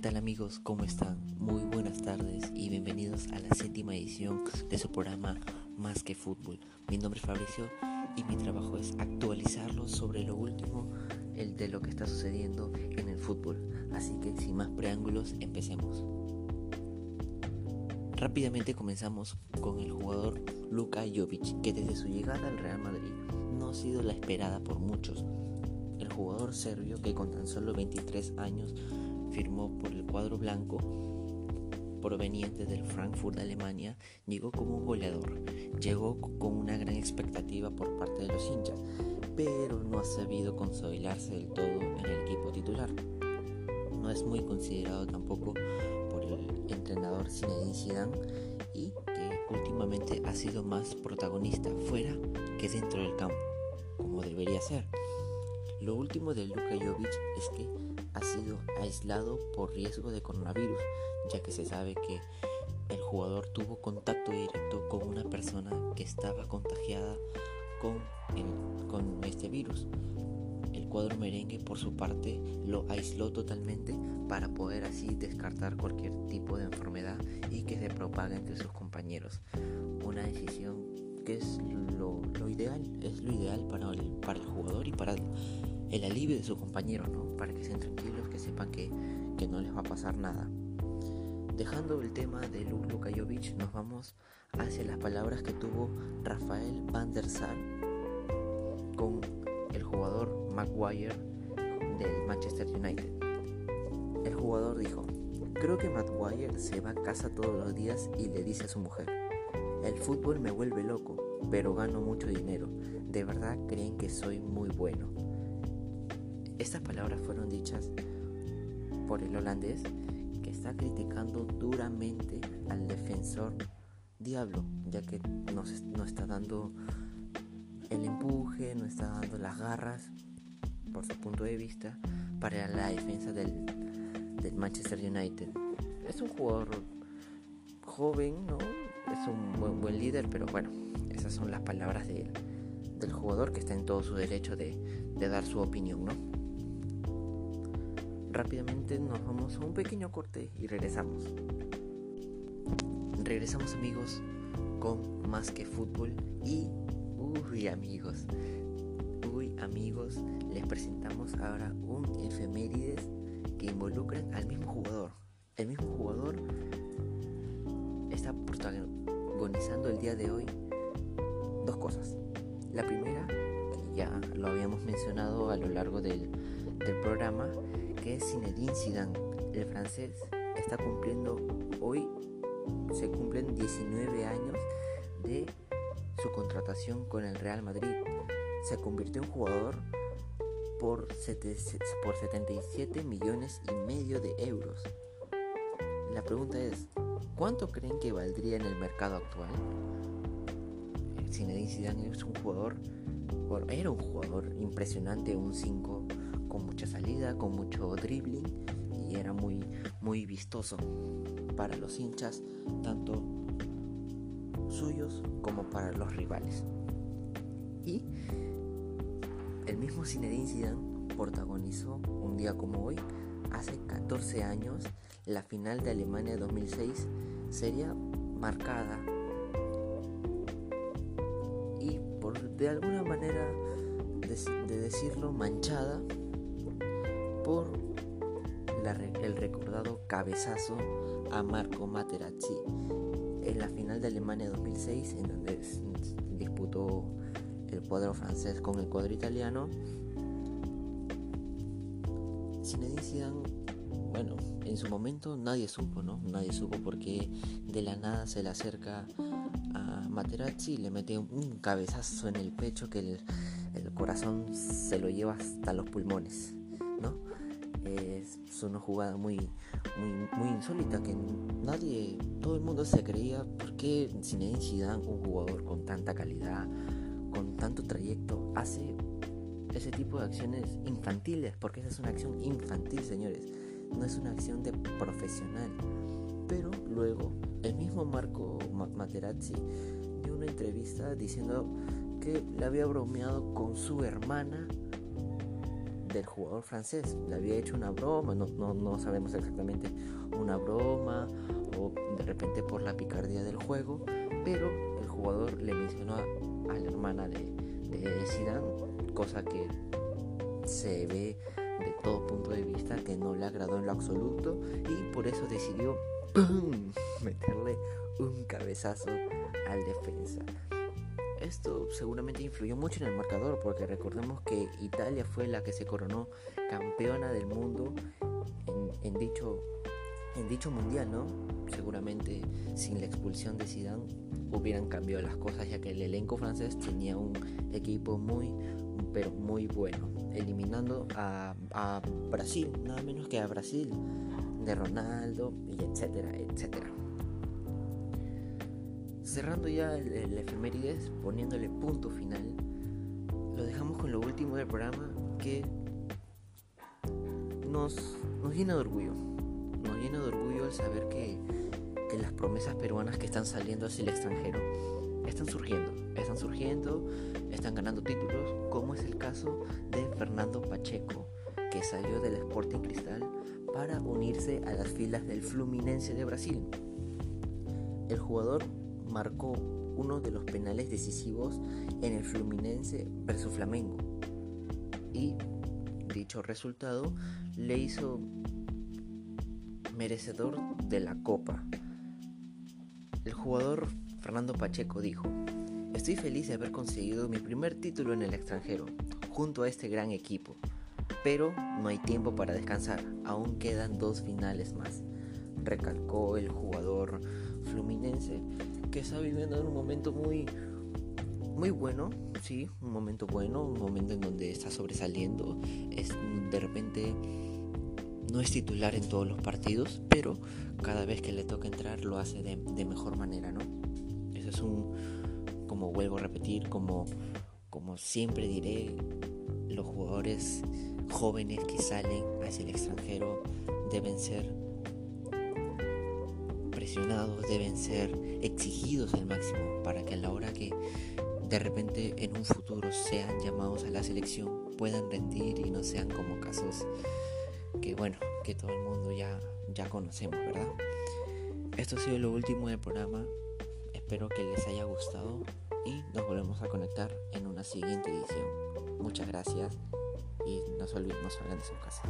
tal amigos? ¿Cómo están? Muy buenas tardes y bienvenidos a la séptima edición de su programa Más que Fútbol. Mi nombre es Fabricio y mi trabajo es actualizarlos sobre lo último el de lo que está sucediendo en el fútbol. Así que sin más preámbulos, empecemos. Rápidamente comenzamos con el jugador Luka Jovic, que desde su llegada al Real Madrid no ha sido la esperada por muchos. El jugador serbio, que con tan solo 23 años firmó por el cuadro blanco proveniente del Frankfurt Alemania, llegó como un goleador. Llegó con una gran expectativa por parte de los hinchas, pero no ha sabido consolidarse del todo en el equipo titular. No es muy considerado tampoco por el entrenador Zinedine Zidane y que últimamente ha sido más protagonista fuera que dentro del campo, como debería ser. Lo último de Luka Jovic es que ha sido aislado por riesgo de coronavirus, ya que se sabe que el jugador tuvo contacto directo con una persona que estaba contagiada con, con este virus. El cuadro merengue por su parte lo aisló totalmente para poder así descartar cualquier tipo de enfermedad y que se propague entre sus compañeros. Una decisión que es lo, ideal, es lo ideal para el, jugador y para el alivio de su compañero, ¿no? Para que estén tranquilos, que sepan que, no les va a pasar nada. Dejando el tema de Luka Jovic, nos vamos hacia las palabras que tuvo Rafael van der Sar con el jugador Maguire del Manchester United. El jugador dijo, creo que Maguire se va a casa todos los días y le dice a su mujer, el fútbol me vuelve loco, pero gano mucho dinero. De verdad creen que soy muy bueno. Estas palabras fueron dichas por el holandés que está criticando duramente al defensor Diablo, ya que no, está dando el empuje, no está dando las garras, por su punto de vista, para la defensa del, Manchester United. Es un jugador joven, ¿no? Es un buen líder, pero bueno, esas son las palabras del jugador que está en todo su derecho de, de dar su opinión, ¿no? rápidamente nos vamos a un pequeño corte y regresamos. Regresamos amigos con más que fútbol y uy amigos, uy amigos, les presentamos ahora un efemérides que involucran al mismo jugador. El mismo jugador está protagonizando el día de hoy cosas. La primera, que ya lo habíamos mencionado a lo largo del, programa, que es Zinedine Zidane. El francés está cumpliendo hoy, se cumplen 19 años de su contratación con el Real Madrid. Se convirtió en jugador por, por 77 millones y medio de euros. La pregunta es, ¿cuánto creen que valdría en el mercado actual? Zinedine Zidane es un jugador, era un jugador impresionante, un 5 con mucha salida, con mucho dribbling y era muy, muy vistoso para los hinchas, tanto suyos como para los rivales. Y el mismo Zinedine Zidane protagonizó un día como hoy, hace 14 años, la final de Alemania 2006 sería marcada de alguna manera de decirlo manchada por el recordado cabezazo a Marco Materazzi en la final de Alemania 2006 en donde disputó el cuadro francés con el cuadro italiano. Zinedine Zidane bueno en su momento nadie supo no nadie supo porque de la nada se le acerca Materazzi le mete un cabezazo en el pecho que el, el corazón se lo lleva hasta los pulmones no es una jugada muy, muy, muy insólita que nadie, todo el mundo se creía por qué Zinedine Zidane, un jugador con tanta calidad, con tanto trayecto, hace ese tipo de acciones infantiles, porque esa es una acción infantil, señores, no es una acción de profesional. Pero luego el mismo Marco Materazzi dio una entrevista diciendo que le había bromeado con su hermana del jugador francés. Le había hecho una broma, no, no, sabemos exactamente una broma o de repente por la picardía del juego, pero el jugador le mencionó a, la hermana de, de Zidane, cosa que se ve de todo punto de vista que no le agradó en lo absoluto y por eso decidió meterle un cabezazo al defensa. Esto seguramente influyó mucho en el marcador porque recordemos que Italia fue la que se coronó campeona del mundo en, dicho, en dicho mundial, ¿no? Seguramente sin la expulsión de Zidane hubieran cambiado las cosas ya que el elenco francés tenía un equipo muy pero muy bueno, eliminando a, Brasil, nada menos que a Brasil, de Ronaldo, y etcétera, etcétera. Cerrando ya el, el, efemérides, poniéndole punto final, lo dejamos con lo último del programa que nos, nos llena de orgullo. Nos llena de orgullo el saber que, que las promesas peruanas que están saliendo hacia el extranjero están surgiendo, están surgiendo, están ganando títulos, como es el caso de Fernando Pacheco, que salió del Sporting Cristal para unirse a las filas del Fluminense de Brasil. El jugador marcó uno de los penales decisivos en el Fluminense versus Flamengo y dicho resultado le hizo merecedor de la copa. El jugador Fernando Pacheco dijo, estoy feliz de haber conseguido mi primer título en el extranjero, junto a este gran equipo, pero no hay tiempo para descansar, aún quedan dos finales más, recalcó el jugador fluminense que está viviendo en un momento muy muy bueno, sí, un momento bueno, un momento en donde está sobresaliendo, es de repente no es titular en todos los partidos, pero cada vez que le toca entrar lo hace de, de mejor manera, ¿no? Es un, como vuelvo a repetir, como, como siempre diré, los jugadores jóvenes que salen hacia el extranjero deben ser presionados, deben ser exigidos al máximo para que a la hora que de repente en un futuro sean llamados a la selección puedan rendir y no sean como casos que bueno, que todo el mundo ya, ya conocemos, ¿verdad? Esto ha sido lo último del programa. Espero que les haya gustado y nos volvemos a conectar en una siguiente edición. Muchas gracias y no se olviden, no salgan de su casa.